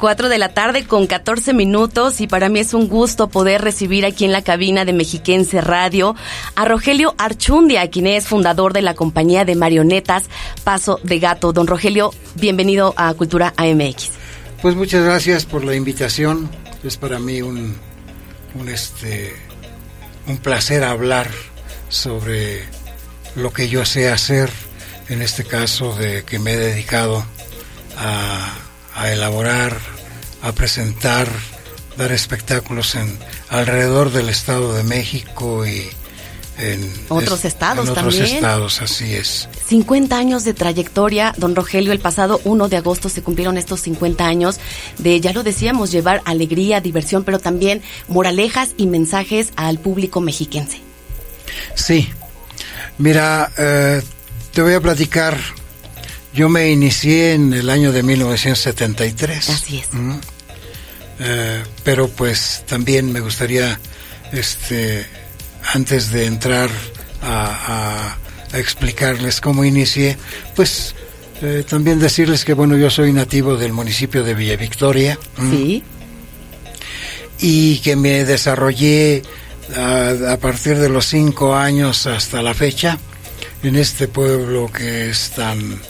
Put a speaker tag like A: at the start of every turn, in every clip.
A: 4 de la tarde con 14 minutos y para mí es un gusto poder recibir aquí en la cabina de Mexiquense Radio a Rogelio Archundia, quien es fundador de la compañía de marionetas Paso de Gato. Don Rogelio, bienvenido a Cultura AMX.
B: Pues muchas gracias por la invitación. Es para mí un, un, este, un placer hablar sobre lo que yo sé hacer, en este caso de que me he dedicado a a elaborar, a presentar, dar espectáculos en alrededor del Estado de México y en
A: otros estados
B: en
A: otros
B: estados, así es.
A: 50 años de trayectoria, don Rogelio. El pasado 1 de agosto se cumplieron estos 50 años de, ya lo decíamos, llevar alegría, diversión, pero también moralejas y mensajes al público mexiquense.
B: Sí. Mira, eh, te voy a platicar yo me inicié en el año de 1973.
A: Así es.
B: Eh, pero pues también me gustaría, este, antes de entrar a, explicarles cómo inicié, pues eh, también decirles que bueno, yo soy nativo del municipio de Villa Victoria.
A: Sí.
B: Y que me desarrollé a, a partir de los cinco años hasta la fecha en este pueblo que es tan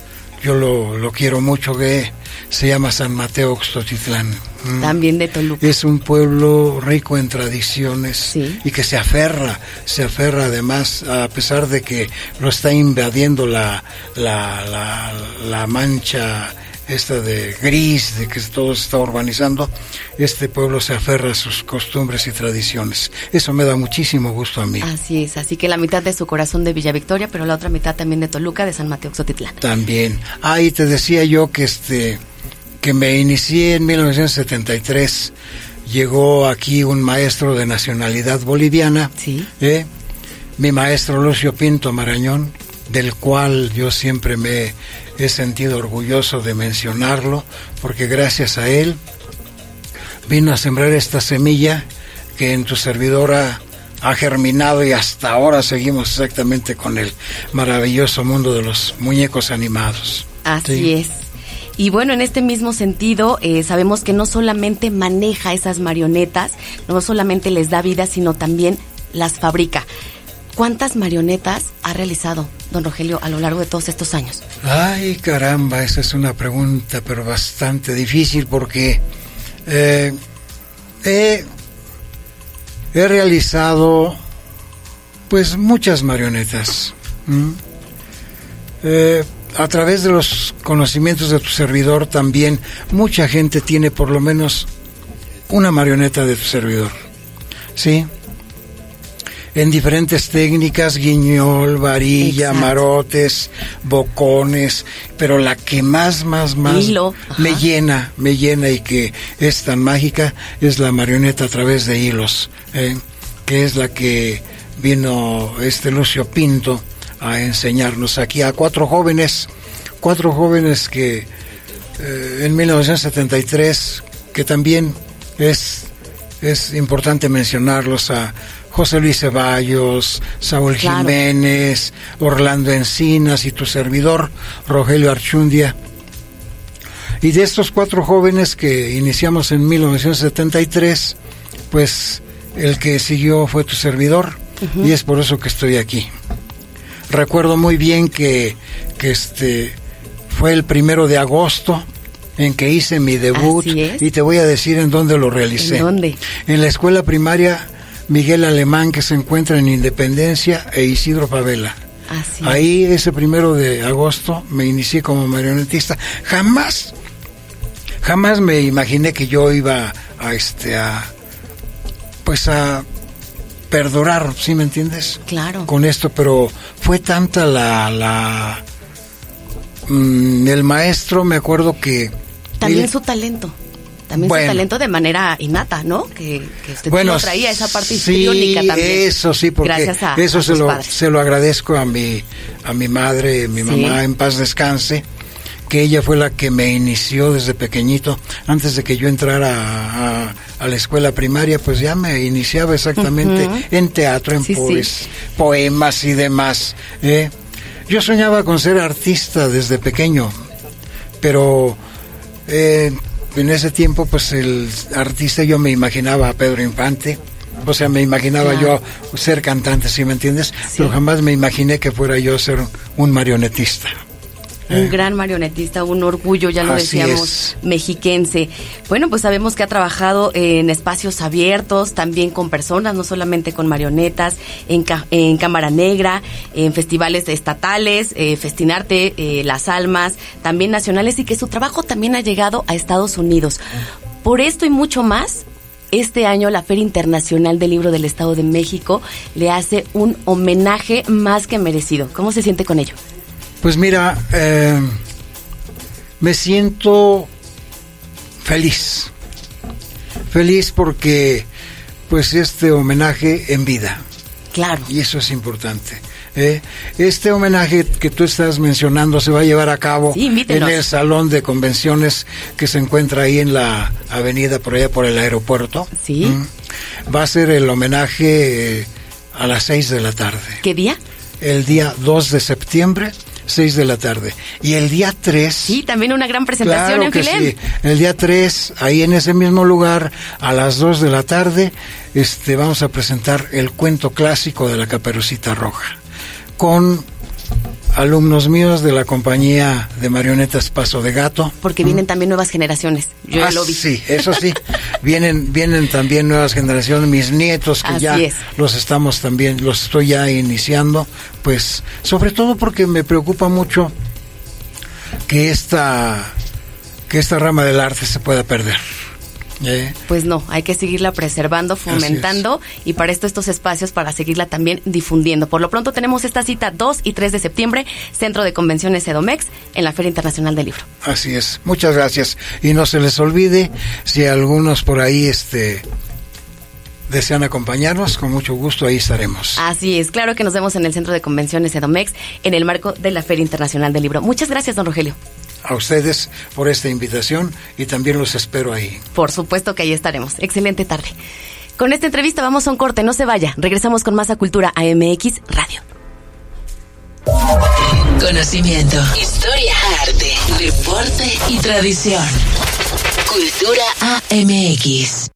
B: yo lo, lo quiero mucho, que se llama San Mateo Oxtotitlán.
A: Mm. También de Toluca.
B: Es un pueblo rico en tradiciones y que se aferra, se aferra además, a pesar de que lo está invadiendo la, la, la, la mancha esta de gris, de que todo se está urbanizando, este pueblo se aferra a sus costumbres y tradiciones. Eso me da muchísimo gusto a mí.
A: Así es, así que la mitad de su corazón de Villa Victoria, pero la otra mitad también de Toluca, de San Mateo Xotitlán.
B: También. Ah, y te decía yo que este que me inicié en 1973. Llegó aquí un maestro de nacionalidad boliviana.
A: Sí.
B: ¿eh? Mi maestro Lucio Pinto Marañón, del cual yo siempre me he sentido orgulloso de mencionarlo, porque gracias a él vino a sembrar esta semilla que en tu servidora ha germinado y hasta ahora seguimos exactamente con el maravilloso mundo de los muñecos animados.
A: Así es. Y bueno, en este mismo sentido, eh, sabemos que no solamente maneja esas marionetas, no solamente les da vida, sino también las fabrica. ¿Cuántas marionetas ha realizado don Rogelio a lo largo de todos estos años?
B: Ay, caramba, esa es una pregunta, pero bastante difícil porque eh, he, realizado pues muchas marionetas. Eh, a través de los conocimientos de tu servidor también mucha gente tiene por lo menos una marioneta de tu servidor. ¿Sí? En diferentes técnicas, guiñol, varilla, marotes, bocones, pero la que más, más, más me llena, me llena y que es tan mágica es la marioneta a través de hilos, ¿eh? que es la que vino este Lucio Pinto a enseñarnos aquí a cuatro jóvenes, cuatro jóvenes que eh, en 1973, que también es, es importante mencionarlos a José Luis Ceballos, Saúl Jiménez, Orlando Encinas y tu servidor, Rogelio Archundia. Y de estos cuatro jóvenes que iniciamos en 1973, pues el que siguió fue tu servidor y es por eso que estoy aquí. Recuerdo muy bien que, que este fue el primero de agosto en que hice mi debut y te voy a decir en dónde lo realicé.
A: ¿En dónde?
B: En la escuela primaria Miguel Alemán que se encuentra en Independencia e Isidro Favela. Ahí ese primero de agosto me inicié como marionetista. Jamás, jamás me imaginé que yo iba a este a pues a perdurar, ¿sí me entiendes?
A: Claro.
B: Con esto, pero fue tanta la la mm, el maestro, me acuerdo que
A: también su talento también su talento de manera innata, ¿no? Que, que usted
B: bueno,
A: traía esa parte
B: sí,
A: también.
B: Eso sí, porque Gracias a, eso se, lo, se lo agradezco a mi, a mi madre, mi mamá, en paz descanse, que ella fue la que me inició desde pequeñito, antes de que yo entrara a, la escuela primaria, pues ya me iniciaba exactamente en teatro, en poemas y demás. ¿eh? Yo soñaba con ser artista desde pequeño, pero... Eh, en ese tiempo, pues el artista yo me imaginaba a Pedro Infante. O sea, me imaginaba
A: Claro.
B: yo ser cantante, ¿sí me entiendes?
A: Sí.
B: Pero jamás me imaginé que fuera yo ser un marionetista.
A: Un gran marionetista, un orgullo, ya lo
B: Así
A: decíamos,
B: es.
A: mexiquense. Bueno, pues sabemos que ha trabajado en espacios abiertos, también con personas, no solamente con marionetas, en, ca- en Cámara Negra, en festivales estatales, eh, Festinarte, eh, Las Almas, también nacionales, y que su trabajo también ha llegado a Estados Unidos. Por esto y mucho más, este año la Feria Internacional del Libro del Estado de México le hace un homenaje más que merecido. ¿Cómo se siente con ello?
B: Pues mira, eh, me siento feliz. Feliz porque pues este homenaje en vida.
A: Claro.
B: Y eso es importante. ¿eh? Este homenaje que tú estás mencionando se va a llevar a cabo
A: Sí,
B: en el salón de convenciones que se encuentra ahí en la avenida por allá por el aeropuerto.
A: Sí.
B: Mm. Va a ser el homenaje eh, a las seis de la tarde.
A: ¿Qué día?
B: El día 2 de septiembre, 6 de la tarde. Y el día 3...
A: Sí, también una gran presentación
B: Claro
A: en
B: que
A: Filem.
B: sí. El día 3, ahí en ese mismo lugar, a las 2 de la tarde, este, vamos a presentar el cuento clásico de la Caperucita Roja, con alumnos míos de la compañía de marionetas Paso de Gato.
A: Porque vienen también nuevas generaciones. Yo ya
B: Ah,
A: lo vi.
B: Sí, eso sí. vienen, vienen también nuevas generaciones, mis nietos que
A: Así
B: ya
A: es.
B: los estamos también, los estoy ya iniciando, pues, sobre todo porque me preocupa mucho que esta, que esta rama del arte se pueda perder. ¿Eh?
A: Pues no, hay que seguirla preservando, fomentando y para esto estos espacios para seguirla también difundiendo. Por lo pronto tenemos esta cita 2 y 3 de septiembre, Centro de Convenciones Edomex, en la Feria Internacional del Libro.
B: Así es. Muchas gracias. Y no se les olvide, si algunos por ahí, este, desean acompañarnos, con mucho gusto ahí estaremos.
A: Así es, claro que nos vemos en el Centro de Convenciones Edomex en el marco de la Feria Internacional del Libro. Muchas gracias, don Rogelio.
B: A ustedes por esta invitación y también los espero ahí.
A: Por supuesto que ahí estaremos. Excelente tarde. Con esta entrevista vamos a un corte, no se vaya. Regresamos con más a Cultura AMX Radio.
C: Conocimiento, historia, arte, deporte y tradición. Cultura AMX.